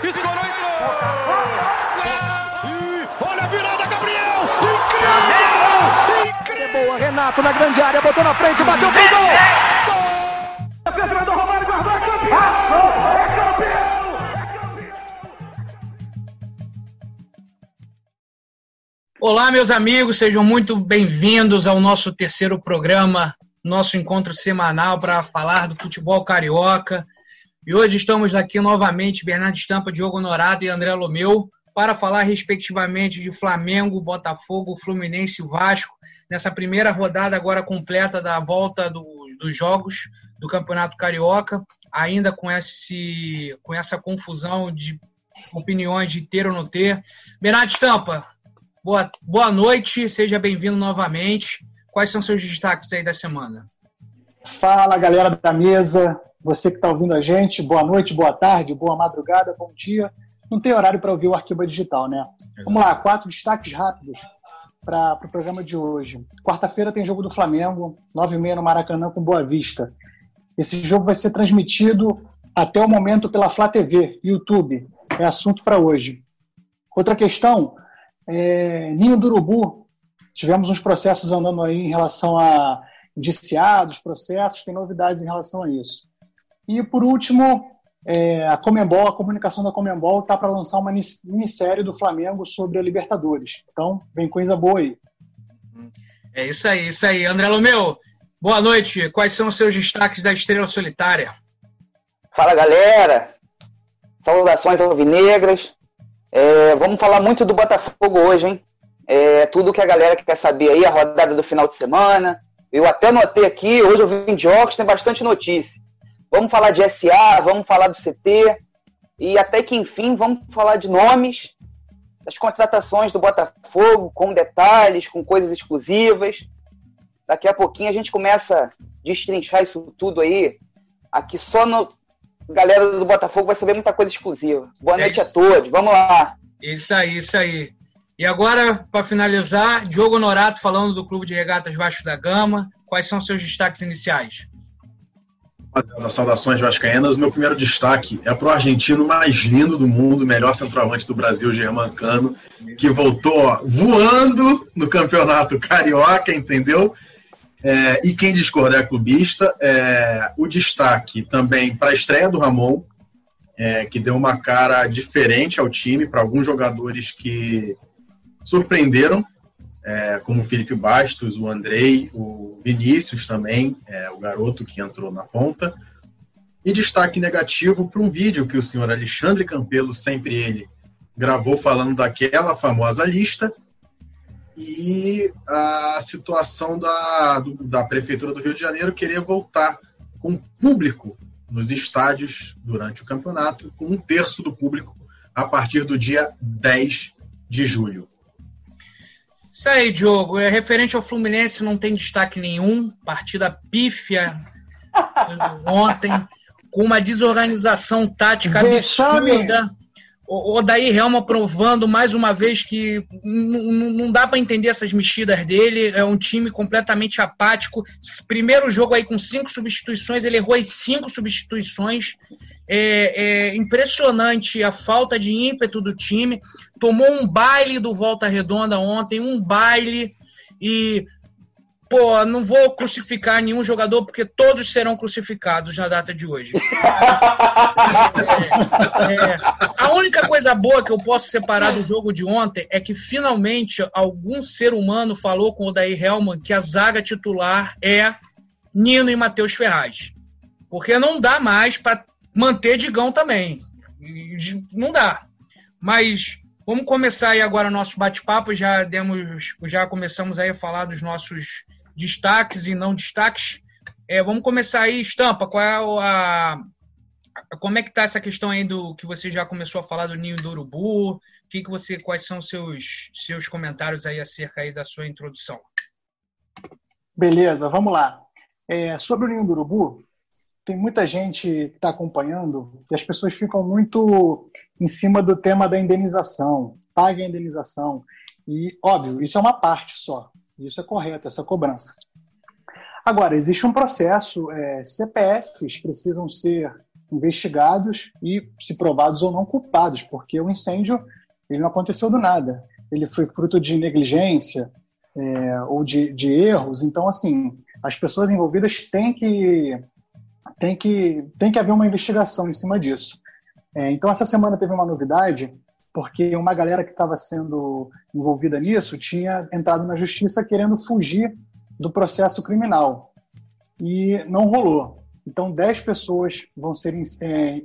Escorou, Olha a virada, Gabriel! Incrível! Incrível! Boa, Renato na grande área, botou na frente, bateu pro gol! Fernando Romário guardou, é campeão! É campeão! Olá, meus amigos, sejam muito bem-vindos ao nosso terceiro programa, nosso encontro semanal para falar do futebol carioca. E hoje estamos aqui novamente, Bernardo Estampa, Diogo Honorado e André Lomeu, para falar respectivamente de Flamengo, Botafogo, Fluminense e Vasco, nessa primeira rodada agora completa da volta do, dos jogos do Campeonato Carioca, ainda com, esse, com essa confusão de opiniões de ter ou não ter. Bernardo Estampa, boa, boa noite, seja bem-vindo novamente. Quais são seus destaques aí da semana? Fala, galera da mesa. Você que está ouvindo a gente, boa noite, boa tarde, boa madrugada, bom dia. Não tem horário para ouvir o Arquiba Digital, né? Vamos lá, quatro destaques rápidos para o pro programa de hoje. Quarta-feira tem jogo do Flamengo, nove e meia no Maracanã com Boa Vista. Esse jogo vai ser transmitido até o momento pela Flá TV, YouTube. É assunto para hoje. Outra questão, é, Ninho do Urubu. Tivemos uns processos andando aí em relação a indiciados, processos, tem novidades em relação a isso. E, por último, é, a Comembol, a comunicação da Comembol está para lançar uma minissérie do Flamengo sobre a Libertadores. Então, vem coisa boa aí. É isso aí, isso aí. André Lomeu, boa noite. Quais são os seus destaques da Estrela Solitária? Fala, galera. Saudações alvinegras. É, vamos falar muito do Botafogo hoje, hein? É, tudo que a galera quer saber aí, a rodada do final de semana. Eu até notei aqui, hoje eu vim de óculos, tem bastante notícia. Vamos falar de SA, vamos falar do CT e até que enfim vamos falar de nomes, das contratações do Botafogo, com detalhes, com coisas exclusivas. Daqui a pouquinho a gente começa a destrinchar isso tudo aí. Aqui só no galera do Botafogo vai saber muita coisa exclusiva. Boa É noite a todos. Vamos lá. Isso aí, isso aí. E agora, para finalizar, Diogo Norato falando do Clube de Regatas Vasco da Gama. Quais são seus destaques iniciais? Rapaziada, Saudações Vascaínas. Meu primeiro destaque é para o argentino mais lindo do mundo, melhor centroavante do Brasil, Germancano, que voltou ó, voando no campeonato carioca, entendeu? É, e quem discorda é clubista. É, o destaque também para a estreia do Ramon, é, que deu uma cara diferente ao time, para alguns jogadores que surpreenderam, é, como o Felipe Bastos, o Andrei, o Vinícius também, é, o garoto que entrou na ponta. E destaque negativo para um vídeo que o senhor Alexandre Campelo, sempre ele, gravou falando daquela famosa lista e a situação da, do- da Prefeitura do Rio de Janeiro querer voltar com público nos estádios durante o campeonato, com um terço do público a partir do dia 10 de julho. Isso aí, Diogo. É, referente ao Fluminense, não tem destaque nenhum. Partida pífia ontem, com uma desorganização tática absurda. O Odair Helma provando mais uma vez que não dá para entender essas mexidas dele. É um time completamente apático. Primeiro jogo aí com cinco substituições, ele errou as cinco substituições. É, é impressionante a falta de ímpeto do time. Tomou um baile do Volta Redonda ontem, um baile. E, pô, não vou crucificar nenhum jogador, porque todos serão crucificados na data de hoje. É, a única coisa boa que eu posso separar do jogo de ontem é que finalmente algum ser humano falou com o Odair Helman que a zaga titular é Nino e Matheus Ferraz. Porque não dá mais para manter Digão também. Não dá. Mas vamos começar aí agora o nosso bate-papo. Já demos, já começamos aí a falar dos nossos destaques e não destaques. É, vamos começar aí, Estampa, qual é a, como é que tá essa questão aí do que você já começou a falar do ninho do urubu? Que que você, quais são seus seus comentários aí acerca aí da sua introdução? Beleza, vamos lá. É, sobre o Ninho do Urubu, tem muita gente que está acompanhando e as pessoas ficam muito em cima do tema da indenização. Pague a indenização. E, óbvio, isso é uma parte só. Isso é correto, essa cobrança. Agora, existe um processo, é, CPFs precisam ser investigados e, se provados ou não, culpados, porque o incêndio ele não aconteceu do nada. Ele foi fruto de negligência é, ou de, de erros. Então, assim, as pessoas envolvidas têm que, têm que, têm que haver uma investigação em cima disso. É, então, essa semana teve uma novidade, porque uma galera que estava sendo envolvida nisso tinha entrado na justiça querendo fugir do processo criminal. E não rolou. Então, 10 pessoas vão ser é,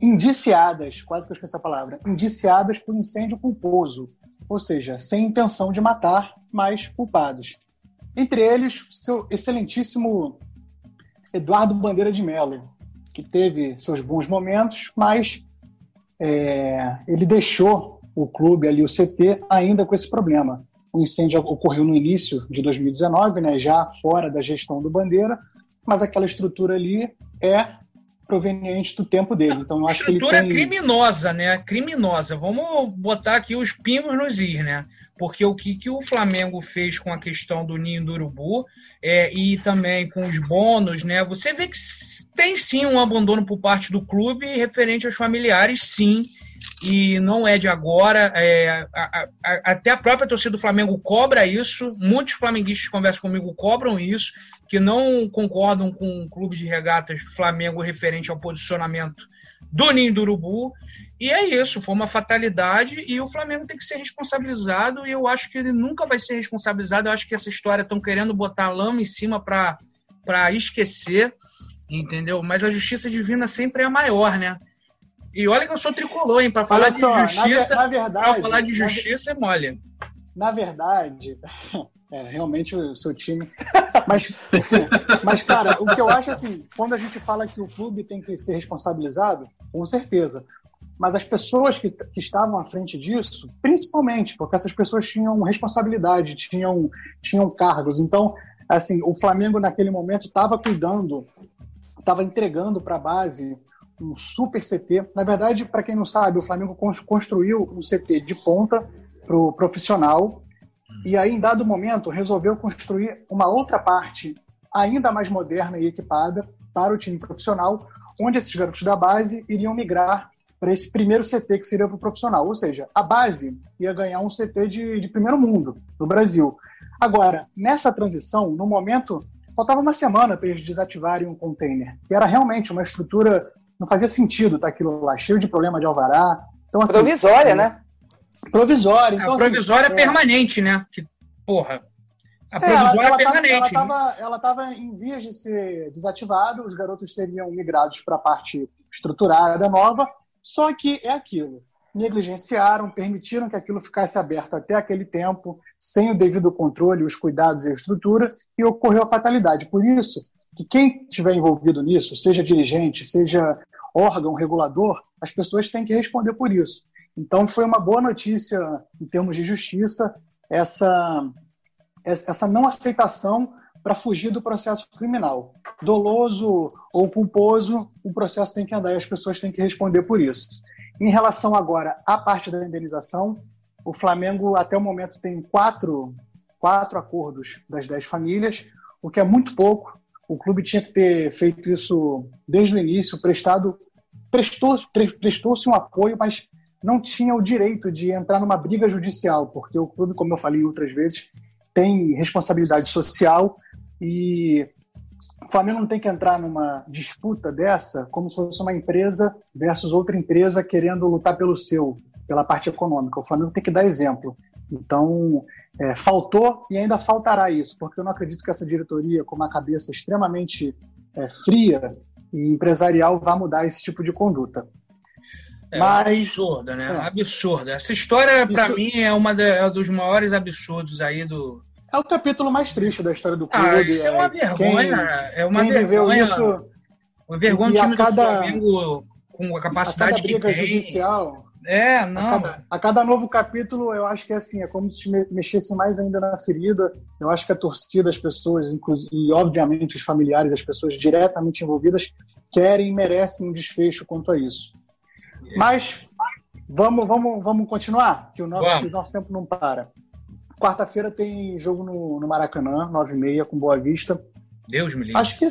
indiciadas, quase que eu esqueci a palavra, indiciadas por incêndio culposo, ou seja, sem intenção de matar, mas culpados. Entre eles, seu excelentíssimo Eduardo Bandeira de Mello, que teve seus bons momentos, mas é, ele deixou o clube ali, o CT, ainda com esse problema. O incêndio ocorreu no início de 2019, né, já fora da gestão do Bandeira, mas aquela estrutura ali é proveniente do tempo dele. Então, acho que ele estrutura tem... criminosa, né? Criminosa. Vamos botar aqui os pingos nos ir, né? Porque o que, que o Flamengo fez com a questão do ninho do urubu é, e também com os bônus, né? Você vê que tem sim um abandono por parte do clube referente aos familiares, sim e não é de agora. É, a, a, até a própria torcida do Flamengo cobra isso. Muitos flamenguistas que conversam comigo cobram isso, que não concordam com o clube de regatas Flamengo referente ao posicionamento do Ninho do Urubu. E é isso, foi uma fatalidade e o Flamengo tem que ser responsabilizado. E eu acho que ele nunca vai ser responsabilizado. Eu acho que essa história estão querendo botar lama em cima para esquecer, entendeu? Mas a justiça divina sempre é a maior, né? E olha que eu sou tricolor, hein? Para falar só, de justiça, verdade, falar de justiça é mole. Na verdade, é, realmente o seu time. Mas, mas, cara, o que eu acho assim, quando a gente fala que o clube tem que ser responsabilizado, com certeza. Mas as pessoas que, que estavam à frente disso, principalmente, porque essas pessoas tinham responsabilidade, tinham, tinham cargos. Então, assim, o Flamengo naquele momento estava cuidando, estava entregando para a base um super CT. Na verdade, para quem não sabe, o Flamengo construiu um CT de ponta para o profissional e aí, em dado momento, resolveu construir uma outra parte ainda mais moderna e equipada para o time profissional, onde esses garotos da base iriam migrar para esse primeiro CT que seria para o profissional. Ou seja, a base ia ganhar um CT de, de primeiro mundo no Brasil. Agora, nessa transição, no momento, faltava uma semana para eles desativarem um container, que era realmente uma estrutura não fazia sentido estar tá aquilo lá, cheio de problema de alvará. Então, assim, provisória, né? Provisória. Então, a assim, provisória assim, é permanente, né? Que, porra. A provisória é, ela, ela é permanente. Tava, ela estava em vias de ser desativada, os garotos seriam migrados para a parte estruturada nova, só que é aquilo. Negligenciaram, permitiram que aquilo ficasse aberto até aquele tempo, sem o devido controle, os cuidados e a estrutura, e ocorreu a fatalidade. Por isso, que quem estiver envolvido nisso, seja dirigente, seja órgão regulador, as pessoas têm que responder por isso. Então foi uma boa notícia em termos de justiça essa essa não aceitação para fugir do processo criminal. Doloso ou culposo, o processo tem que andar e as pessoas têm que responder por isso. Em relação agora à parte da indenização, o Flamengo até o momento tem quatro, quatro acordos das dez famílias, o que é muito pouco o clube tinha que ter feito isso desde o início, prestado prestou prestou-se um apoio, mas não tinha o direito de entrar numa briga judicial, porque o clube, como eu falei outras vezes, tem responsabilidade social e o Flamengo não tem que entrar numa disputa dessa como se fosse uma empresa versus outra empresa querendo lutar pelo seu, pela parte econômica. O Flamengo tem que dar exemplo. Então, é, faltou e ainda faltará isso, porque eu não acredito que essa diretoria, com uma cabeça extremamente é, fria e empresarial, vá mudar esse tipo de conduta. É Mas, absurda, né? É. Absurda. Essa história, para mim, é uma é dos maiores absurdos aí do. É o capítulo mais triste da história do ah, clube. Ah, isso é uma é, vergonha. Quem, é uma quem vergonha. Isso, uma vergonha o time cada, do Flamengo com a capacidade a que tem. judicial é, não. A cada, a cada, novo capítulo, eu acho que é assim, é como se mexesse mais ainda na ferida. Eu acho que a torcida, as pessoas, e obviamente os familiares, as pessoas diretamente envolvidas, querem e merecem um desfecho quanto a isso. Mas vamos, vamos, vamos continuar, que o nosso, que o nosso tempo não para. Quarta-feira tem jogo no, no Maracanã, 9h30, com Boa Vista. Deus me livre. Acho que,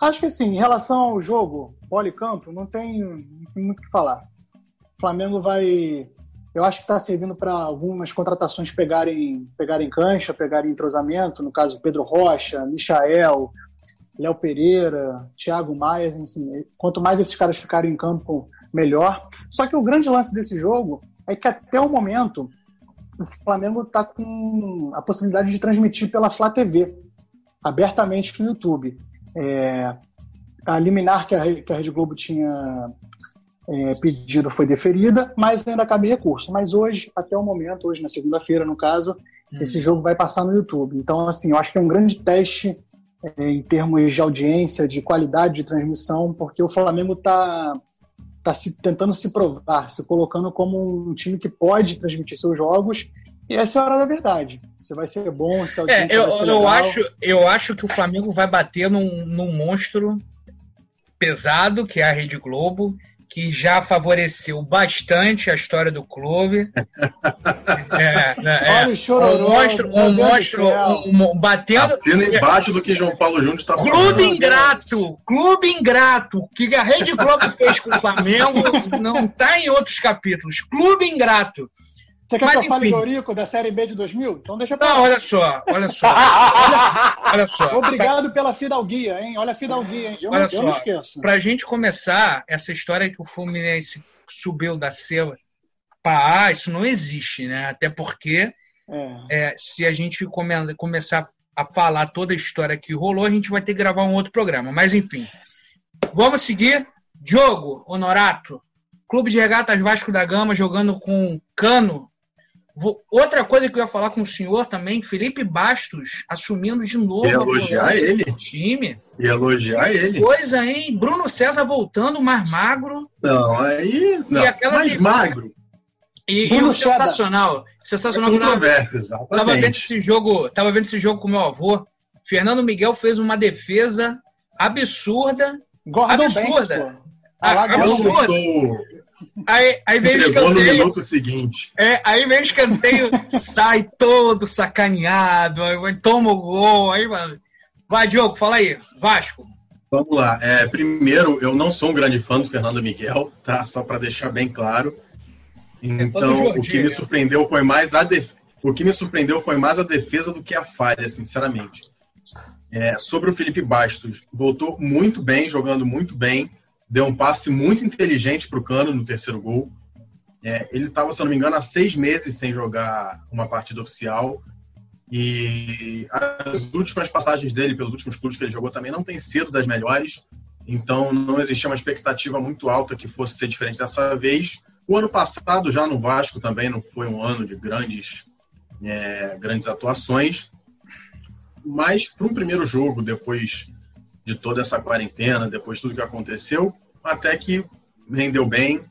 acho que assim, em relação ao jogo, bola e campo, não tem, não tem muito o que falar. O Flamengo vai. Eu acho que está servindo para algumas contratações pegarem, pegarem cancha, pegarem entrosamento. No caso, Pedro Rocha, Michael, Léo Pereira, Thiago Maia. Assim, quanto mais esses caras ficarem em campo, melhor. Só que o grande lance desse jogo é que até o momento o Flamengo está com a possibilidade de transmitir pela Flá TV, abertamente no YouTube. É, a liminar que a, que a Rede Globo tinha é, pedido foi deferida, mas ainda cabe recurso. Mas hoje, até o momento, hoje na segunda-feira, no caso, hum. esse jogo vai passar no YouTube. Então, assim, eu acho que é um grande teste é, em termos de audiência, de qualidade de transmissão, porque o Flamengo está está se, tentando se provar, se colocando como um time que pode transmitir seus jogos. E essa é a hora da verdade. Se vai ser bom, se é, eu, vai ser eu acho, eu acho que o Flamengo vai bater num, num monstro pesado, que é a Rede Globo, que já favoreceu bastante a história do clube. É, né, é, Olha o chororô, um monstro, um monstro um, um, batendo. Assina embaixo do que João Paulo Júnior está falando. Clube ingrato, clube ingrato. O que a Rede Globo fez com o Flamengo não está em outros capítulos. Clube ingrato. Você quer Mas, que eu fale Eurico da Série B de 2000? Então deixa pra Não, olha só, olha só. olha, olha, só. Obrigado pela fidalguia, hein? Olha a fidalguia, hein? Eu, olha não, só, eu não esqueço. Pra gente começar, essa história que o Fluminense subiu da C para A, isso não existe, né? Até porque é. É, se a gente come, começar a falar toda a história que rolou, a gente vai ter que gravar um outro programa. Mas enfim, vamos seguir. Diogo Honorato, Clube de Regatas Vasco da Gama jogando com Cano Outra coisa que eu ia falar com o senhor também, Felipe Bastos assumindo de novo e elogiar ele. do time. E elogiar que ele. Coisa, hein? Bruno César voltando mais magro. Não, aí. Não, e aquela mais magro. E, e o sensacional. Sensacional é conversa, exatamente. Tava vendo esse jogo, tava vendo esse jogo com meu avô. Fernando Miguel fez uma defesa absurda. Gordon absurda. Banks, absurda. Aí, aí vem o escanteio. no minuto seguinte. É, aí vem o escanteio, sai todo sacaneado, aí toma o gol, aí, mano. Vai, Diogo, fala aí. Vasco. Vamos lá. É, primeiro, eu não sou um grande fã do Fernando Miguel, tá? Só para deixar bem claro. Então, o que me surpreendeu foi mais a def... o que me surpreendeu foi mais a defesa do que a falha, sinceramente. É, sobre o Felipe Bastos, voltou muito bem, jogando muito bem deu um passe muito inteligente para o Cano no terceiro gol. É, ele estava, se não me engano, há seis meses sem jogar uma partida oficial. E as últimas passagens dele, pelos últimos clubes que ele jogou, também não tem sido das melhores. Então não existia uma expectativa muito alta que fosse ser diferente dessa vez. O ano passado, já no Vasco, também não foi um ano de grandes, é, grandes atuações. Mas para um primeiro jogo, depois de toda essa quarentena, depois de tudo que aconteceu, até que rendeu bem.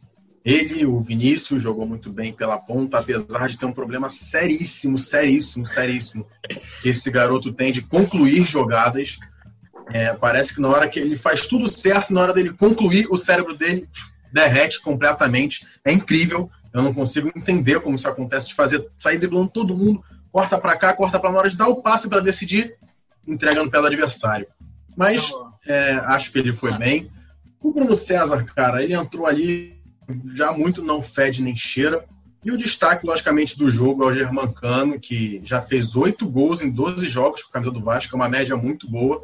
Ele, o Vinícius, jogou muito bem pela ponta, apesar de ter um problema seríssimo, seríssimo, seríssimo. Esse garoto tem de concluir jogadas. É, parece que na hora que ele faz tudo certo, na hora dele concluir, o cérebro dele derrete completamente. É incrível. Eu não consigo entender como isso acontece de fazer sair driblando todo mundo, corta para cá, corta para na hora de dar o passe para decidir, entrega no pé do adversário. Mas é, acho que ele foi bem. O Bruno César, cara, ele entrou ali já muito não fede nem cheira. E o destaque, logicamente, do jogo é o Germancano, que já fez oito gols em 12 jogos com a camisa do Vasco, é uma média muito boa.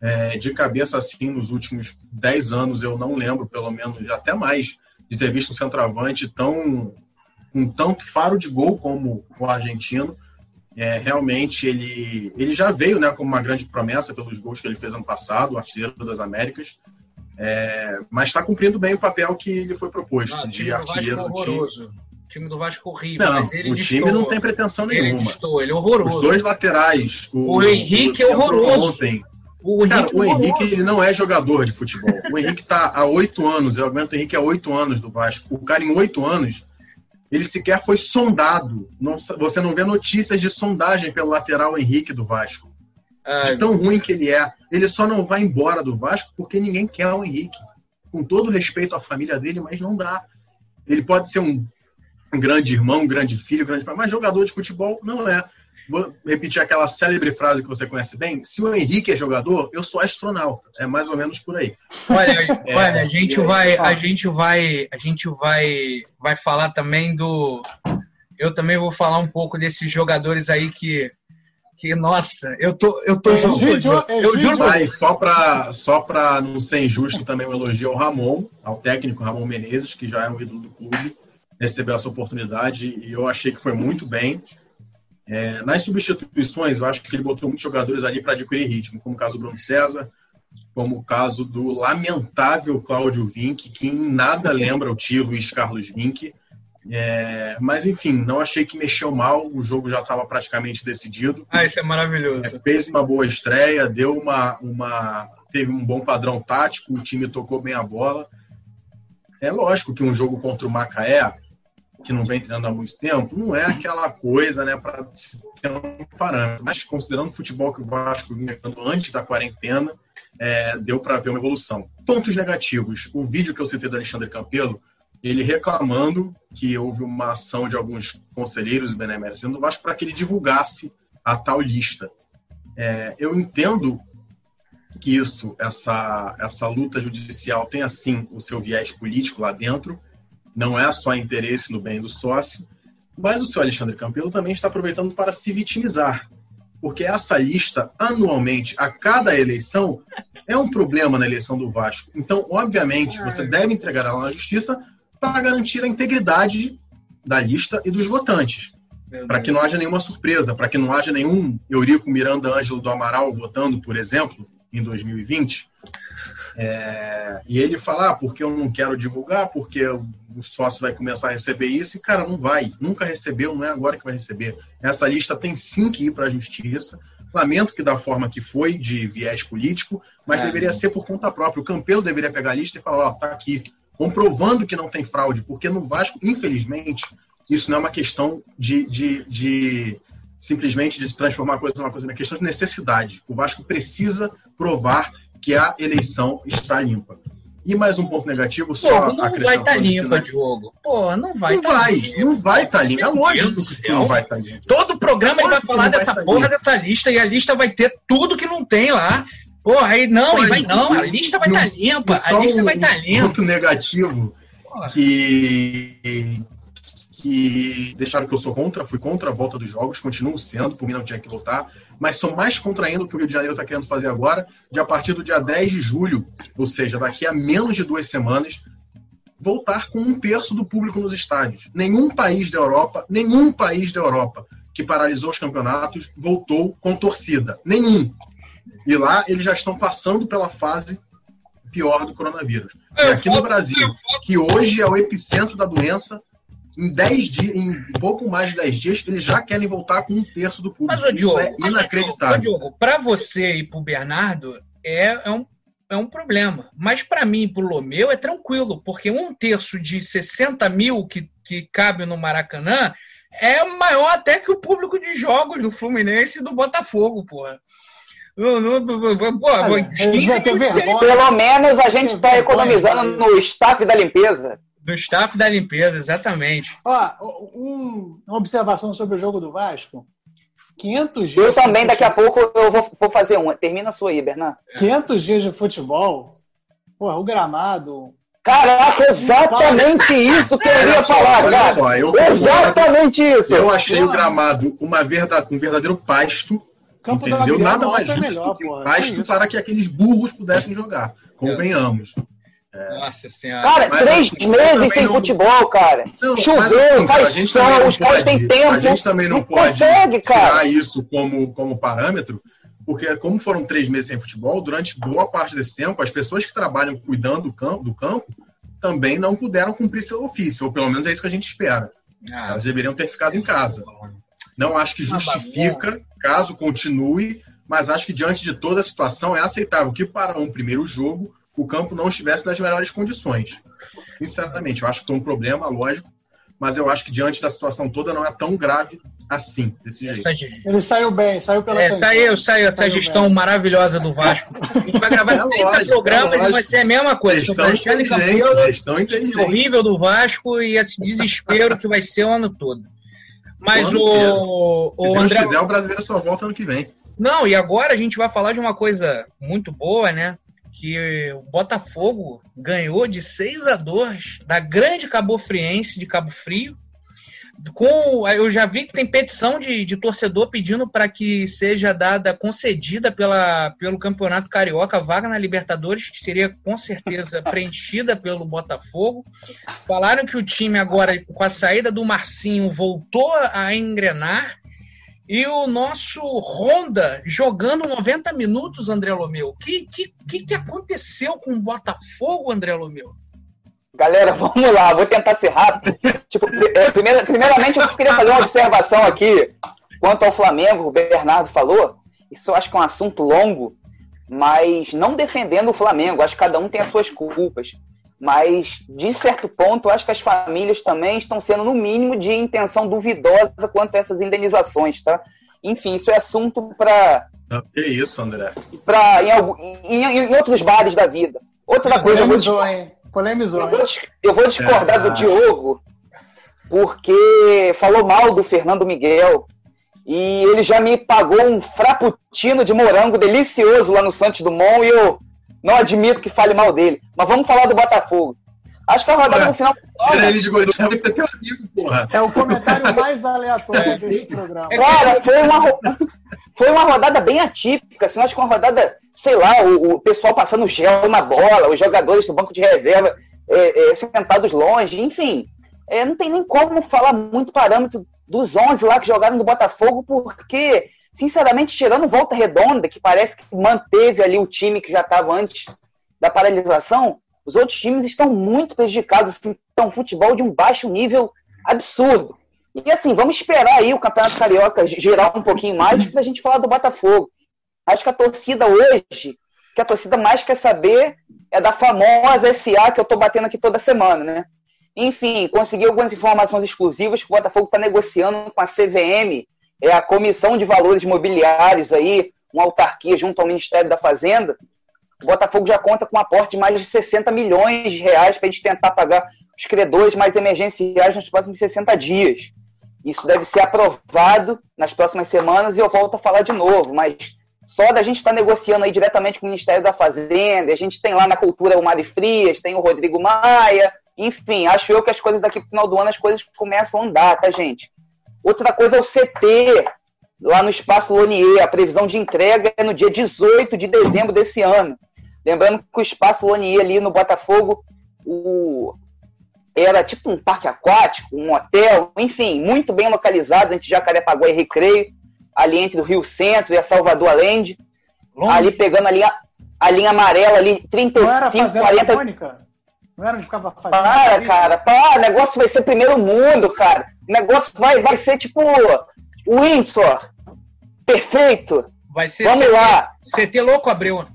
É, de cabeça, assim, nos últimos 10 anos, eu não lembro, pelo menos, até mais, de ter visto um centroavante tão com tanto faro de gol como o argentino. É, realmente ele, ele já veio né, como uma grande promessa pelos gols que ele fez ano passado, o artilheiro das Américas, é, mas está cumprindo bem o papel que ele foi proposto não, de artilheiro do time. O time do Vasco horrível, não, mas ele o distou. time não tem pretensão nenhuma. Ele distou, ele é horroroso. Os dois laterais. O, o Henrique o, é horroroso. Ontem, o Henrique, Cara, o é Henrique ele não é jogador de futebol. O Henrique está há oito anos, eu aguento o Henrique há oito anos do Vasco. O cara, em oito anos, ele sequer foi sondado. Não, você não vê notícias de sondagem pelo lateral Henrique do Vasco. Ai, de tão ruim que ele é. Ele só não vai embora do Vasco porque ninguém quer o Henrique. Com todo respeito à família dele, mas não dá. Ele pode ser um, um grande irmão, um grande filho, um grande pai, mas jogador de futebol não é. vou repetir aquela célebre frase que você conhece bem. Se o Henrique é jogador, eu sou astronauta. É mais ou menos por aí. Olha, é, olha a gente vai, a gente vai, a gente vai, vai falar também do. Eu também vou falar um pouco desses jogadores aí que que, nossa, eu tô, eu tô junto. Eu juro. Mas só para só pra não ser injusto, também um elogio ao Ramon, ao técnico Ramon Menezes, que já é um ídolo do clube, recebeu essa oportunidade e eu achei que foi muito bem. É, nas substituições, eu acho que ele botou muitos jogadores ali para adquirir ritmo, como o caso do Bruno César, como o caso do lamentável Cláudio Vinck, que em nada lembra o tio Luiz Carlos Vinck. É, mas enfim, não achei que mexeu mal, o jogo já estava praticamente decidido. Ah, isso é maravilhoso. É, fez uma boa estreia, deu uma, uma. teve um bom padrão tático, o time tocou bem a bola. É lógico que um jogo contra o Macaé, que não vem treinando há muito tempo, não é aquela coisa, né, para ter um parâmetro. Mas considerando o futebol que o Vasco vinha jogando antes da quarentena, é, deu para ver uma evolução. Pontos negativos: o vídeo que eu citei do Alexandre Campelo ele reclamando que houve uma ação de alguns conselheiros e beneméritos do Vasco para que ele divulgasse a tal lista. É, eu entendo que isso, essa, essa luta judicial tem assim o seu viés político lá dentro, não é só interesse no bem do sócio, mas o seu Alexandre Campelo também está aproveitando para se vitimizar, porque essa lista, anualmente, a cada eleição, é um problema na eleição do Vasco. Então, obviamente, você deve entregar ela na justiça para garantir a integridade da lista e dos votantes. Para que não haja nenhuma surpresa, para que não haja nenhum Eurico Miranda Ângelo do Amaral votando, por exemplo, em 2020. É, e ele falar, ah, porque eu não quero divulgar, porque o sócio vai começar a receber isso, e cara, não vai, nunca recebeu, não é agora que vai receber. Essa lista tem sim que ir para a justiça. Lamento que da forma que foi, de viés político, mas é. deveria ser por conta própria. O Campelo deveria pegar a lista e falar: ó, tá aqui, comprovando que não tem fraude, porque no Vasco, infelizmente, isso não é uma questão de, de, de simplesmente de transformar a coisa numa coisa, é uma questão de necessidade. O Vasco precisa provar que a eleição está limpa. E mais um ponto negativo, só Pô, não vai estar tá limpa, Diogo. Pô, não vai Não tá vai, limpa. não vai estar tá limpa. É lógico que não vai estar tá limpa. Todo programa ele vai falar dessa tá porra dessa lista e a lista vai ter tudo que não tem lá. Porra, aí não, aí vai não, a lista vai estar tá limpa, a lista vai estar tá limpa. Ponto negativo que que deixaram que eu sou contra, fui contra a volta dos jogos, continuo sendo, por mim não tinha que voltar, mas sou mais contra ainda o que o Rio de Janeiro está querendo fazer agora, de a partir do dia 10 de julho, ou seja, daqui a menos de duas semanas, voltar com um terço do público nos estádios. Nenhum país da Europa, nenhum país da Europa que paralisou os campeonatos voltou com torcida. Nenhum. E lá eles já estão passando pela fase pior do coronavírus. É, e aqui no Brasil, que hoje é o epicentro da doença, em 10 dias, em pouco mais de 10 dias, eles já querem voltar com um terço do público. Mas, ô, Diogo, Isso é inacreditável. Ô, Diogo, para você e para o Bernardo, é, é, um, é um problema. Mas para mim e para o Lomeu é tranquilo, porque um terço de 60 mil que, que cabe no Maracanã é maior até que o público de jogos do Fluminense e do Botafogo, porra. Não, não, não, pô, 15 Pelo menos a gente está economizando no staff da limpeza. Do staff da limpeza, exatamente. Ó, um, uma observação sobre o jogo do Vasco. 500 dias. Eu também, daqui a pouco, eu vou, vou fazer uma. Termina a sua aí, Bernardo. 500 dias de futebol. Pô, o gramado, Caraca, exatamente isso que eu ia falar, cara. exatamente isso. Eu achei o gramado uma verdade, um verdadeiro pasto Campo Entendeu? Nada mais é melhor, que pasto para que aqueles burros pudessem jogar. Convenhamos. É. Nossa senhora. Cara, mas, três meses sem não... futebol, cara. Não, Choveu, assim, faz sol, os caras têm tempo. A gente também não, não pode consegue, cara. tirar isso como, como parâmetro, porque como foram três meses sem futebol, durante boa parte desse tempo, as pessoas que trabalham cuidando do campo, do campo também não puderam cumprir seu ofício, ou pelo menos é isso que a gente espera. Ah, Elas deveriam ter ficado em casa. Não acho que justifica caso continue, mas acho que diante de toda a situação é aceitável que para um primeiro jogo o campo não estivesse nas melhores condições. Sinceramente, eu acho que foi um problema, lógico, mas eu acho que diante da situação toda não é tão grave assim, desse jeito. Ele saiu bem, saiu pela é, Saiu, saiu essa saiu gestão bem. maravilhosa do Vasco. A gente vai gravar é 30 lógico, programas é e vai ser a mesma coisa. Gestão Alexandre Campelo, horrível do Vasco e esse desespero que vai ser o ano todo. Mas Quando o, Se o Deus André. quiser, o brasileiro só volta ano que vem. Não, e agora a gente vai falar de uma coisa muito boa, né? Que o Botafogo ganhou de 6 a 2 da grande Cabo Friense de Cabo Frio. Com, eu já vi que tem petição de, de torcedor pedindo para que seja dada, concedida pela, pelo Campeonato Carioca, a vaga na Libertadores, que seria com certeza preenchida pelo Botafogo. Falaram que o time agora, com a saída do Marcinho, voltou a engrenar. E o nosso Honda jogando 90 minutos, André Lomeu. O que, que, que, que aconteceu com o Botafogo, André Lomeu? Galera, vamos lá, vou tentar ser rápido. Tipo, é, primeira- primeiramente, eu queria fazer uma observação aqui quanto ao Flamengo, o Bernardo falou. Isso eu acho que é um assunto longo, mas não defendendo o Flamengo, acho que cada um tem as suas culpas. Mas, de certo ponto, eu acho que as famílias também estão sendo, no mínimo, de intenção duvidosa quanto a essas indenizações, tá? Enfim, isso é assunto para Ah, Que isso, André. pra, em, em- em outros bares da vida. Outra coisa, eu vou hein? Polemizou, eu vou, dis- eu vou discordar É. do Diogo, porque falou mal do Fernando Miguel. E ele já me pagou um frappuccino de morango delicioso lá no Santos Dumont e eu não admito que fale mal dele. Mas vamos falar do Botafogo. Acho que a rodada Ué, no final. Ele de ter teu amigo, porra. É o comentário mais aleatório deste programa. Cara, foi uma, foi uma rodada bem atípica. Assim, acho que uma rodada, sei lá, o, o pessoal passando gel na bola, os jogadores do banco de reserva é, é, sentados longe, enfim. É, não tem nem como falar muito parâmetro dos 11 lá que jogaram no Botafogo, porque, sinceramente, tirando volta redonda, que parece que manteve ali o time que já estava antes da paralisação, os outros times estão muito prejudicados, assim, estão futebol de um baixo nível absurdo. E assim, vamos esperar aí o Campeonato Carioca girar um pouquinho mais para a gente falar do Botafogo. Acho que a torcida hoje, que a torcida mais quer saber é da famosa SA que eu tô batendo aqui toda semana, né? Enfim, consegui algumas informações exclusivas que o Botafogo está negociando com a CVM, é a Comissão de Valores Mobiliários aí, uma autarquia junto ao Ministério da Fazenda. O Botafogo já conta com um aporte de mais de 60 milhões de reais para a gente tentar pagar os credores mais emergenciais nos próximos 60 dias. Isso deve ser aprovado nas próximas semanas e eu volto a falar de novo, mas só da gente estar negociando aí diretamente com o Ministério da Fazenda, a gente tem lá na cultura o Mari Frias, tem o Rodrigo Maia, enfim, acho eu que as coisas daqui pro final do ano as coisas começam a andar, tá, gente? Outra coisa é o CT, lá no Espaço Lonier, a previsão de entrega é no dia 18 de dezembro desse ano. Lembrando que o Espaço Lonier ali no Botafogo, o, era tipo um parque aquático, um hotel, enfim, muito bem localizado entre Jacarepaguá e Recreio, ali entre o Rio Centro e a Salvador Allende, ali pegando a linha, a linha amarela ali, Não era 35, fazenda 40... Mônica? Não era onde ficava fazendo? Para, cara, para, o negócio vai ser primeiro mundo, cara. O negócio vai, vai ser tipo o Windsor. Perfeito. Vai ser Vamos CT, lá. CT louco, Abreu.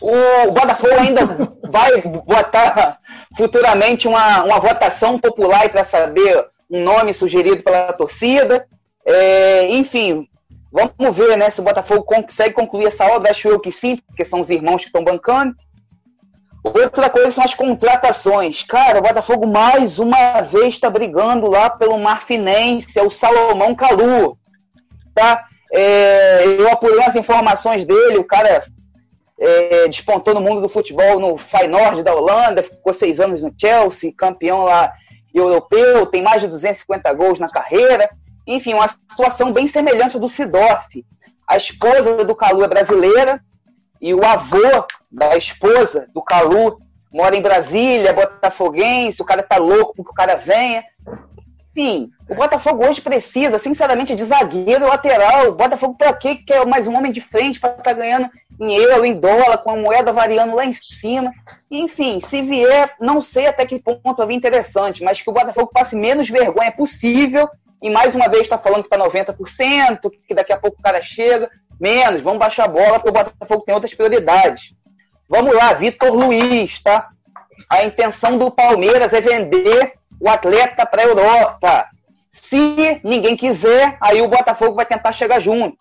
O Botafogo ainda vai botar futuramente uma, uma votação popular para saber um nome sugerido pela torcida. É, enfim, vamos ver né, se o Botafogo consegue concluir essa obra. Acho eu que sim, porque são os irmãos que estão bancando. Outra coisa são as contratações. Cara, o Botafogo mais uma vez está brigando lá pelo Marfinense, é o Salomão Calu. Tá? É, eu apurei as informações dele, o cara é, despontou no mundo do futebol no Feyenoord da Holanda, ficou seis anos no Chelsea, campeão lá europeu, tem mais de 250 gols na carreira. Enfim, uma situação bem semelhante à do Sidorf. A esposa do Calu é brasileira e o avô da esposa do Calu mora em Brasília, botafoguense, o cara tá louco porque o cara venha. Enfim, o Botafogo hoje precisa, sinceramente, de zagueiro lateral. O Botafogo pra quê que quer mais um homem de frente para estar tá ganhando em euro, em dólar, com a moeda variando lá em cima. Enfim, se vier, não sei até que ponto vai interessante, mas que o Botafogo passe menos vergonha possível. E mais uma vez está falando que está 90%, que daqui a pouco o cara chega. Menos, vamos baixar a bola, porque o Botafogo tem outras prioridades. Vamos lá, Vitor Luiz, tá? A intenção do Palmeiras é vender o atleta para a Europa. Se ninguém quiser, aí o Botafogo vai tentar chegar junto.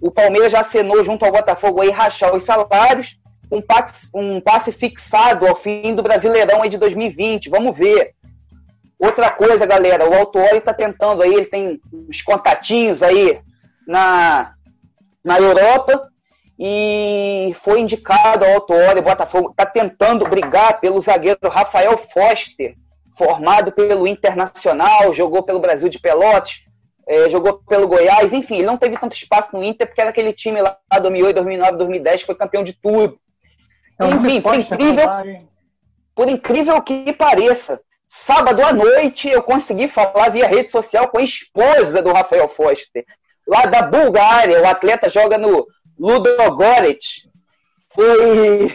O Palmeiras já assinou junto ao Botafogo aí rachar os salários, um passe, um passe fixado ao fim do Brasileirão aí de 2020. Vamos ver. Outra coisa, galera, o Autuori está tentando aí, ele tem uns contatinhos aí na, na Europa e foi indicado ao Autuori, Botafogo está tentando brigar pelo zagueiro Rafael Foster, formado pelo Internacional, jogou pelo Brasil de Pelotas, é, jogou pelo Goiás, enfim, ele não teve tanto espaço no Inter porque era aquele time lá 2008, 2009, 2010 que foi campeão de tudo. Então, enfim, por incrível, por incrível que pareça, sábado à noite eu consegui falar via rede social com a esposa do Rafael Foster, lá da Bulgária. O atleta joga no Ludogorets. Foi.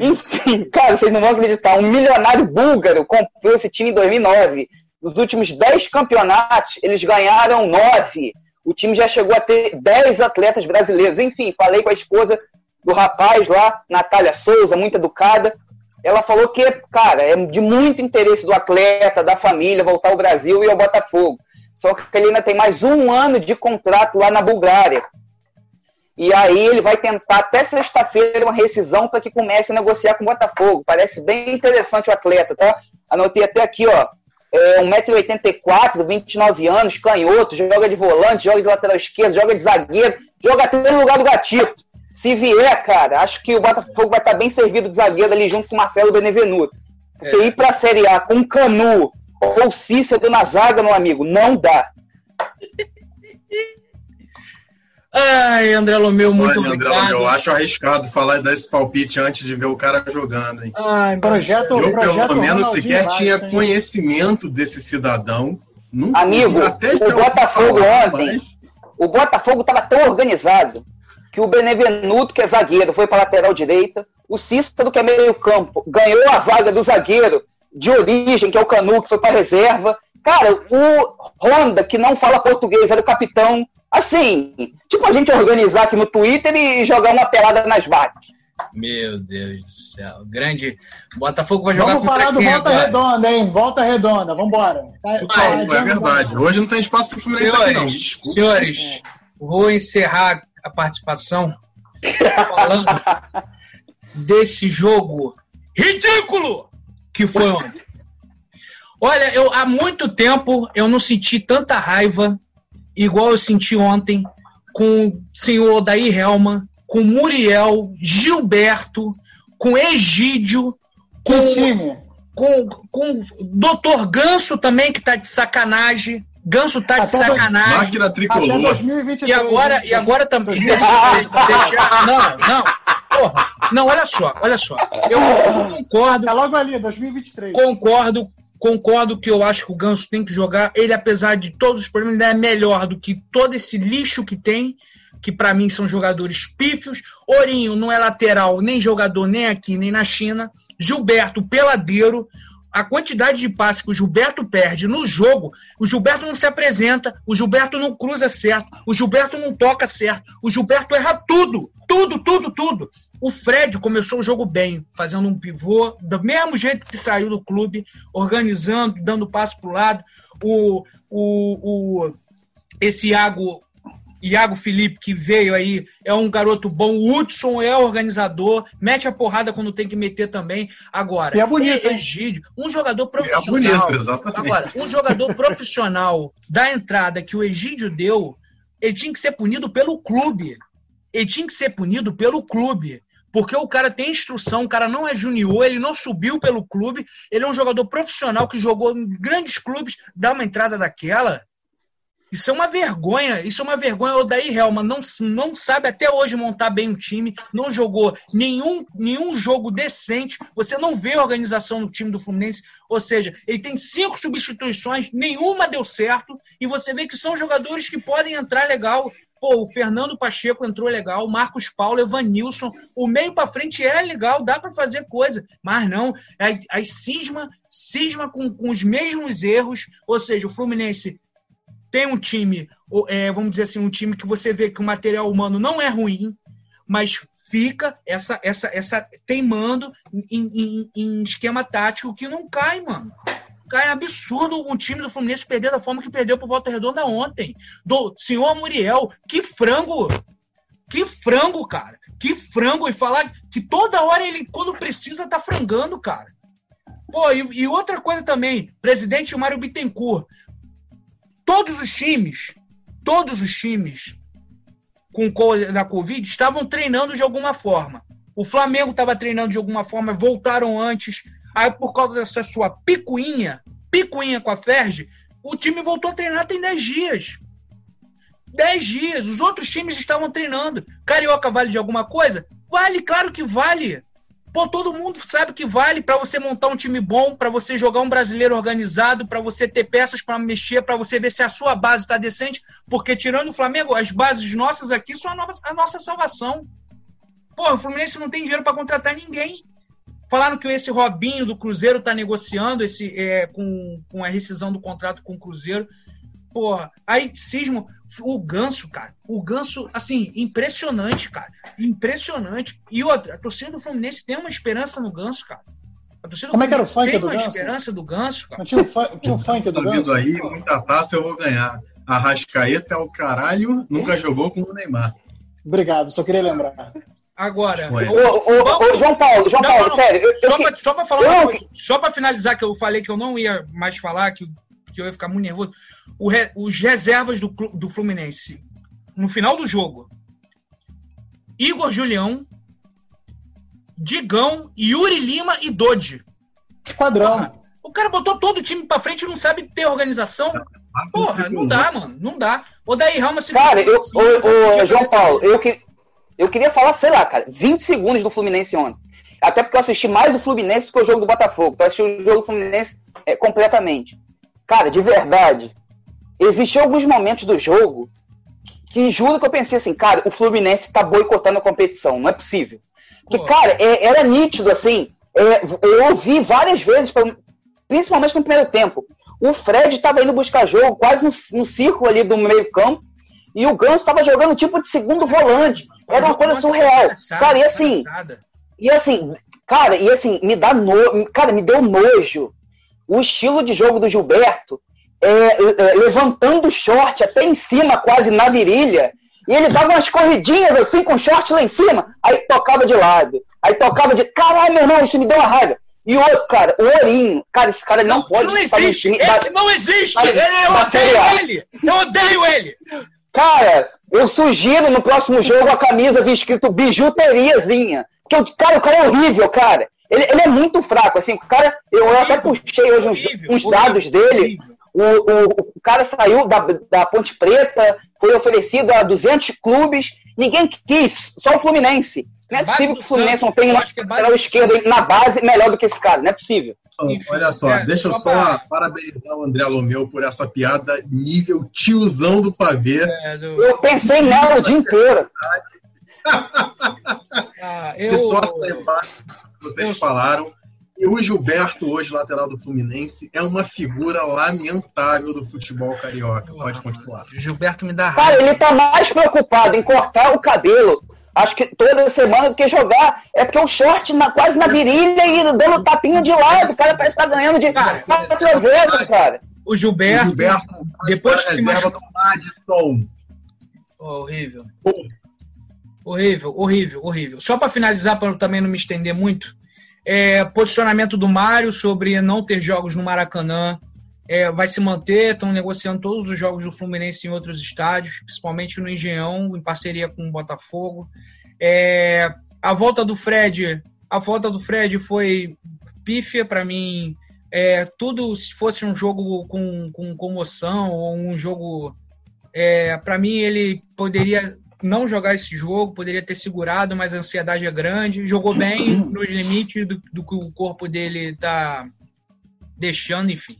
Enfim, cara, vocês não vão acreditar. Um milionário búlgaro comprou esse time em 2009. Nos últimos 10 campeonatos, eles ganharam 9. O time já chegou a ter 10 atletas brasileiros. Enfim, falei com a esposa do rapaz lá, Natália Souza, muito educada. Ela falou que, cara, é de muito interesse do atleta, da família, voltar ao Brasil e ao Botafogo. Só que ele ainda tem mais um ano de contrato lá na Bulgária. E aí ele vai tentar até sexta-feira uma rescisão para que comece a negociar com o Botafogo. Parece bem interessante o atleta, tá? Anotei até aqui, ó. É 1,84m, 29 anos, canhoto, joga de volante, joga de lateral esquerdo, joga de zagueiro, joga até no lugar do gatito. Se vier, cara, acho que o Botafogo vai estar bem servido de zagueiro ali junto com o Marcelo Benevenuto. Porque é. ir para a Série A com Canu ou Cícero na zaga, meu amigo, não dá. Ai, André Lomeu, muito Olha, obrigado. André eu acho arriscado falar desse palpite antes de ver o cara jogando, hein? Ai, projeto, eu, projeto pelo menos, sequer tinha conhecimento desse cidadão. Nunca, Amigo, o Botafogo ontem, o Botafogo estava tão organizado que o Benevenuto, que é zagueiro, foi para lateral direita. O Cícero, que é meio campo, ganhou a vaga do zagueiro de origem, que é o Canu, que foi para reserva. Cara, o Honda, que não fala português, era o capitão. Assim, tipo a gente organizar aqui no Twitter e jogar uma pelada nas bates. Meu Deus do céu. Grande. Botafogo vai jogar Vamos falar do Volta agora. Redonda, hein? Volta Redonda. Vambora. Tá, tá, é verdade. Hoje não tem espaço para o Fluminense Senhores, senhores, vou encerrar a participação falando desse jogo ridículo que foi ontem. Olha, eu há muito tempo eu não senti tanta raiva igual eu senti ontem com o senhor Odair Helman, com Muriel, Gilberto, com Egídio, com, com, com Doutor Ganso também, que tá de sacanagem. Ganso tá de sacanagem. Máquina tricolor. 2023, e agora, e agora também. Deixa, deixa, não, não. Porra, não, olha só, olha só. Eu, eu concordo. É logo ali, 2023. Concordo, concordo que eu acho que o Ganso tem que jogar. Ele, apesar de todos os problemas, ainda é melhor do que todo esse lixo que tem, que para mim são jogadores pífios. Ourinho não é lateral, nem jogador, nem aqui, nem na China. Gilberto, peladeiro a quantidade de passes que o Gilberto perde no jogo, o Gilberto não se apresenta, o Gilberto não cruza certo, o Gilberto não toca certo, o Gilberto erra tudo, tudo, tudo, tudo. O Fred começou o jogo bem, fazendo um pivô, do mesmo jeito que saiu do clube, organizando, dando passo para o lado. O, o, esse Iago Iago Felipe, que veio aí, é um garoto bom. O Hudson é organizador, mete a porrada quando tem que meter também. Agora, e é bonito, Egídio, um jogador profissional. É bonito, agora, um jogador profissional da entrada que o Egídio deu, ele tinha que ser punido pelo clube. Ele tinha que ser punido pelo clube. Porque o cara tem instrução, o cara não é junior, ele não subiu pelo clube, ele é um jogador profissional que jogou em grandes clubes, dá uma entrada daquela isso é uma vergonha, isso é uma vergonha. O Daí Helman não, não sabe até hoje montar bem o time, não jogou nenhum, nenhum jogo decente. Você não vê a organização no time do Fluminense. Ou seja, ele tem cinco substituições, nenhuma deu certo, e você vê que são jogadores que podem entrar legal. Pô, o Fernando Pacheco entrou legal, Marcos Paulo, Evanilson, o meio para frente é legal, dá para fazer coisa, mas não, aí, aí cisma, cisma com, com os mesmos erros, ou seja, o Fluminense tem um time, é, vamos dizer assim, um time que você vê que o material humano não é ruim, mas fica essa essa essa teimando em, em, em esquema tático que não cai, mano. Cai absurdo um time do Fluminense perder da forma que perdeu pro Volta Redonda ontem. Do senhor Muriel, que frango! Que frango, cara! Que frango! E falar que toda hora ele, quando precisa, tá frangando, cara. Pô, e, e outra coisa também, presidente Mário Bittencourt. Todos os times, todos os times com da Covid estavam treinando de alguma forma. O Flamengo estava treinando de alguma forma, voltaram antes. Aí, por causa dessa sua picuinha, picuinha com a Ferge, o time voltou a treinar tem 10 dias. 10 dias. Os outros times estavam treinando. Carioca vale de alguma coisa? Vale, claro que vale. Pô, todo mundo sabe que vale para você montar um time bom, para você jogar um brasileiro organizado, para você ter peças para mexer, para você ver se a sua base está decente. Porque tirando o Flamengo, as bases nossas aqui são a, nova, a nossa salvação. Pô, o Fluminense não tem dinheiro para contratar ninguém. Falaram que esse Robinho do Cruzeiro está negociando esse, é, com, com a rescisão do contrato com o Cruzeiro. Porra, aí cismo. O Ganso, cara. O Ganso, assim, impressionante, cara. Impressionante. E outra, a torcida do Fluminense tem uma esperança no Ganso, cara. A torcida Como é que era o funk tem do uma Ganso? esperança do Ganso, cara. Não tinha, um tinha um funk do Tá vindo Ganso? aí, muita taça eu vou ganhar. A Rascaeta é o caralho, nunca jogou com o Neymar. Obrigado, só queria lembrar. Agora. Ô, ô, ô, João Paulo, João Não, Paulo, não, sério. Eu, eu só, que- pra, só pra falar eu uma não- coisa, só pra finalizar, que eu falei que eu não ia mais falar, que, que eu ia ficar muito nervoso. O re- os reservas do, do Fluminense, no final do jogo, Igor Julião, Digão, Yuri Lima e Dodi. Quadrão. O cara botou todo o time pra frente e não sabe ter organização. Porra, não dá, mano. Não dá. O Daí Rama se Cara, eu, assim, ô, ô, João. Paulo, eu, que, eu queria falar, sei lá, cara, 20 segundos do Fluminense ontem. Até porque eu assisti mais o Fluminense do que o jogo do Botafogo. Então eu assisti o jogo do Fluminense é, completamente. Cara, de verdade, existiam alguns momentos do jogo que juro que eu pensei assim, cara, o Fluminense tá boicotando a competição, não é possível. Porque, Pô. cara, é- era nítido, assim, é, eu ouvi várias vezes, principalmente no primeiro tempo, o Fred tava indo buscar jogo quase no, no círculo ali do meio campo, e o Ganso tava jogando tipo de segundo volante. Era uma coisa surreal. Cara, e assim, e assim, cara, e assim, me dá no... Cara, me deu nojo o estilo de jogo do Gilberto, é, é, levantando o short até em cima, quase na virilha, e ele dava umas corridinhas assim com o short lá em cima, aí tocava de lado, aí tocava de. Caralho, meu irmão, isso me deu uma raiva. E o cara, o Ourinho, cara, esse cara não, Não, pode isso não existe. time. Esse da- não existe. da- eu da odeio ele. Eu odeio ele. Cara, eu sugiro no próximo jogo a camisa vir escrito bijuteriazinha. Que eu, cara, o cara é horrível, cara. Ele, ele é muito fraco, assim. O cara, eu, eu até puxei hoje uns, uns dados dele. O, o, o cara saiu da, da Ponte Preta, foi oferecido a 200 clubes, ninguém quis, só o Fluminense. Não é Base possível que o Fluminense Santos, não tenha um é lateral do esquerdo na base melhor do que esse cara, não é possível. Enfim, Olha só, é, deixa eu só só pra- parabenizar o André Lomeu por essa piada nível tiozão do pavê. É, do- Eu pensei nela o dia inteiro. ah, E eu, só essa embaixo que vocês eu- falaram. E o Gilberto, hoje lateral do Fluminense, é uma figura lamentável do futebol carioca. Pode continuar. Gilberto me dá Cara, raiva. ele tá mais preocupado em cortar o cabelo, acho que toda semana, do que jogar. É porque o short na, quase na virilha e dando tapinha de lado. O cara parece que tá ganhando de Cara, 4 a 0, cara. O O Gilberto, Gilberto, depois que se machucou. do Madison. Oh, horrível. Horrível, horrível, horrível. Só para finalizar, para eu também não me estender muito, é, posicionamento do Mário sobre não ter jogos no Maracanã. É, vai se manter, estão negociando todos os jogos do Fluminense em outros estádios, principalmente no Engenhão, em parceria com o Botafogo. É, a volta do Fred, a volta do Fred foi pífia para mim. É, tudo se fosse um jogo com, com comoção ou um jogo é, para mim, ele poderia não jogar esse jogo, poderia ter segurado, mas a ansiedade é grande. Jogou bem nos limites do, do que o corpo dele está deixando, enfim.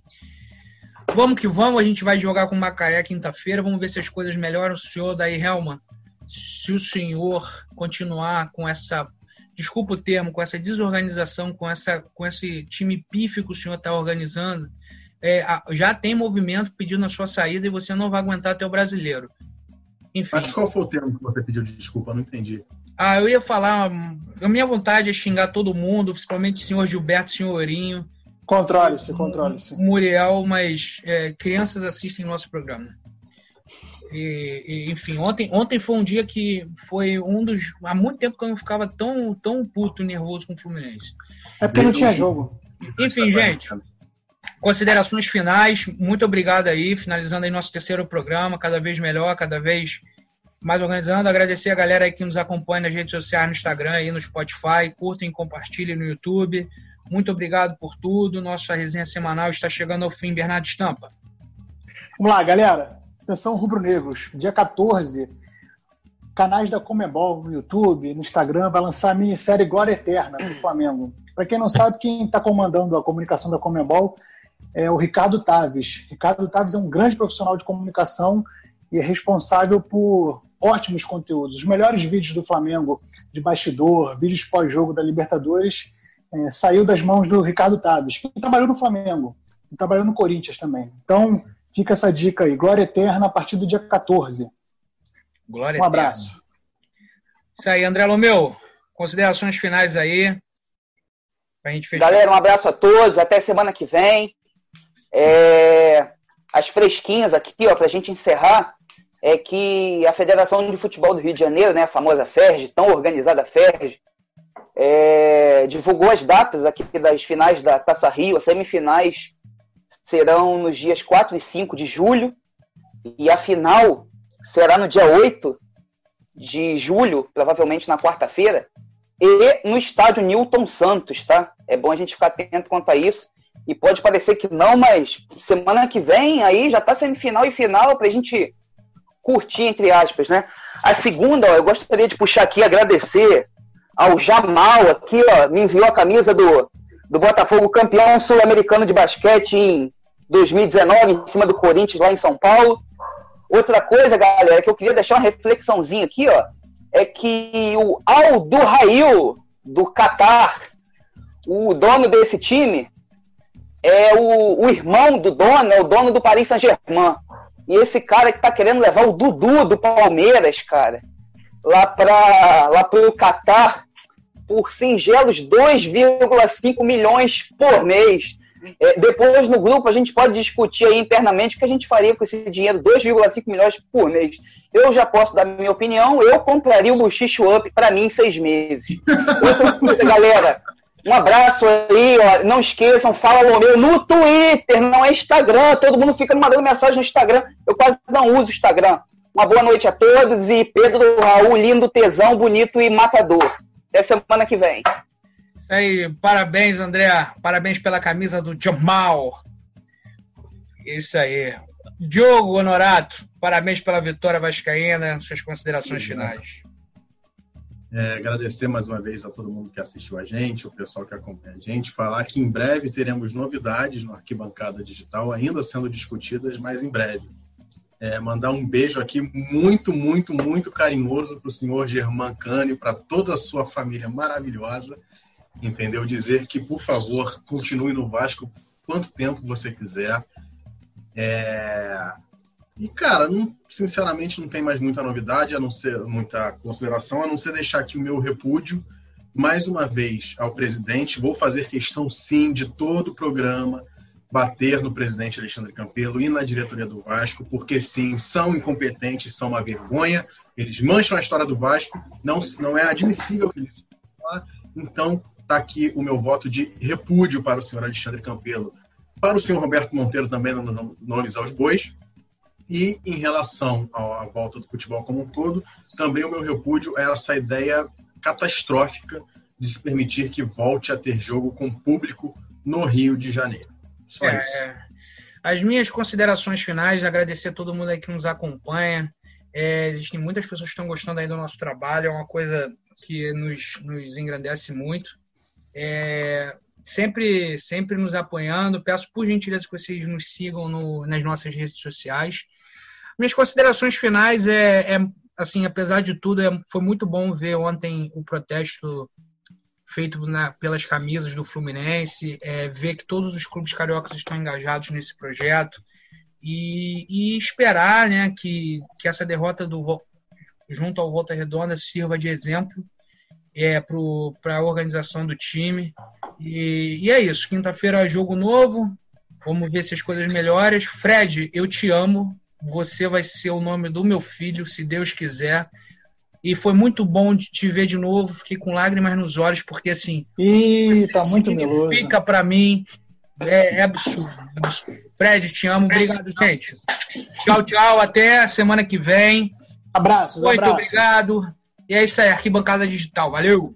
Vamos que vamos, a gente vai jogar com o Macaé quinta-feira. Vamos ver se as coisas melhoram. O senhor daí, Helma, se o senhor continuar com essa, desculpa o termo, com essa desorganização, com, essa, com esse time pífio que o senhor está organizando, é, já tem movimento pedindo a sua saída e você não vai aguentar até o brasileiro. Enfim, Mas qual foi o termo que você pediu de desculpa? Não entendi. ah, eu ia falar, a minha vontade é xingar todo mundo, principalmente o senhor Gilberto, o senhorinho, Controle-se, controle-se. Muriel, mas é, crianças assistem nosso programa. E, e, enfim, ontem, ontem foi um dia que foi um dos. Há muito tempo que eu não ficava tão, tão puto e nervoso com o Fluminense. É porque não tinha jogo. Enfim, gente. Considerações finais. Muito obrigado aí. Finalizando aí nosso terceiro programa, cada vez melhor, cada vez mais organizando. Agradecer a galera aí que nos acompanha nas redes sociais, no Instagram, aí no Spotify. Curtem, compartilhem no YouTube. Muito obrigado por tudo. Nossa resenha semanal está chegando ao fim. Bernardo Estampa. Vamos lá, galera. Atenção, rubro-negros. Dia 14, canais da Comebol no YouTube, no Instagram, vai lançar a minissérie Glória Eterna do Flamengo. Para quem não sabe, quem está comandando a comunicação da Comebol é o Ricardo Taves. Ricardo Taves é um grande profissional de comunicação e é responsável por ótimos conteúdos. Os melhores vídeos do Flamengo de bastidor, vídeos pós-jogo da Libertadores, é, saiu das mãos do Ricardo Taves, que trabalhou no Flamengo e trabalhou no Corinthians também. Então, fica essa dica aí. Glória Eterna a partir do dia 14. Glória um abraço. Eterna. Isso aí, André Lomeu. Considerações finais aí. Pra gente fechar. Galera, um abraço a todos. Até semana que vem. É, as fresquinhas aqui, ó, pra gente encerrar, é que a Federação de Futebol do Rio de Janeiro, né, a famosa FERJ, tão organizada FERJ, é, divulgou as datas aqui das finais da Taça Rio, as semifinais serão nos dias 4 e 5 de julho, e a final será no dia 8 de julho, provavelmente na quarta-feira, e no estádio Newton Santos, tá? É bom a gente ficar atento quanto a isso. E pode parecer que não, mas semana que vem aí já tá semifinal e final pra gente curtir, entre aspas, né? A segunda, ó, eu gostaria de puxar aqui, agradecer ao Jamal aqui, ó, me enviou a camisa do, do Botafogo campeão sul-americano de basquete em 2019, em cima do Corinthians lá em São Paulo. Outra coisa, galera, que eu queria deixar uma reflexãozinha aqui, ó, é que o Aldo Rail, do Catar, o dono desse time, é o, o irmão do dono, é o dono do Paris Saint-Germain. E esse cara que tá querendo levar o Dudu do Palmeiras, cara, lá para lá pro Catar por singelos 2,5 milhões por mês. É, depois no grupo a gente pode discutir internamente o que a gente faria com esse dinheiro, 2,5 milhões por mês. Eu já posso dar minha opinião, eu compraria o Buchicho Up para mim em seis meses. Outra coisa, galera, um abraço aí, ó. não esqueçam, fala Lomeu no Twitter, não é Instagram, todo mundo fica me mandando mensagem no Instagram, eu quase não uso Instagram. Uma boa noite a todos e Pedro Raul, lindo, tesão, bonito e matador. Até semana que vem. Isso aí, parabéns, André. Parabéns pela camisa do Jamal. Isso aí. Diogo Honorato, parabéns pela vitória vascaína. Suas considerações Sim, finais. É, agradecer mais uma vez a todo mundo que assistiu a gente, o pessoal que acompanha a gente. Falar que em breve teremos novidades no Arquibancada Digital, ainda sendo discutidas, mas em breve. É, mandar um beijo aqui muito, muito, muito carinhoso para o senhor Germán Cânio, para toda a sua família maravilhosa entendeu? Dizer que, por favor, continue no Vasco quanto tempo você quiser. É... E, cara, não, sinceramente não tem mais muita novidade, a não ser muita consideração, a não ser deixar aqui o meu repúdio, mais uma vez, ao presidente. Vou fazer questão, sim, de todo o programa bater no presidente Alexandre Campelo e na diretoria do Vasco, porque, sim, são incompetentes, são uma vergonha, eles mancham a história do Vasco, não, não é admissível que eles então está aqui o meu voto de repúdio para o senhor Alexandre Campelo, para o senhor Roberto Monteiro também no Nomes aos Bois. E em relação à volta do futebol como um todo, também o meu repúdio é essa ideia catastrófica de se permitir que volte a ter jogo com público no Rio de Janeiro. Só é, isso. As minhas considerações finais, agradecer a todo mundo aí que nos acompanha. É, existem muitas pessoas que estão gostando aí do nosso trabalho, é uma coisa que nos, nos engrandece muito é, sempre, sempre nos apoiando. Peço por gentileza que vocês nos sigam no, nas nossas redes sociais. Minhas considerações finais é, é assim, apesar de tudo, é, foi muito bom ver ontem o protesto feito na, pelas camisas do Fluminense, é, ver que todos os clubes cariocas estão engajados nesse projeto e, e esperar né, que, que essa derrota do junto ao Volta Redonda sirva de exemplo é, para a organização do time. E, e é isso. Quinta-feira é jogo novo. Vamos ver se as coisas melhoram. Fred, eu te amo. Você vai ser o nome do meu filho, se Deus quiser. E foi muito bom de te ver de novo. Fiquei com lágrimas nos olhos, porque assim. Ih, você tá muito meloso. Fica pra mim. É, é absurdo, é absurdo. Fred, te amo. Obrigado, gente. Tchau, tchau. Até semana que vem. Abraços, Muito obrigado. E é isso aí, arquibancada digital. Valeu!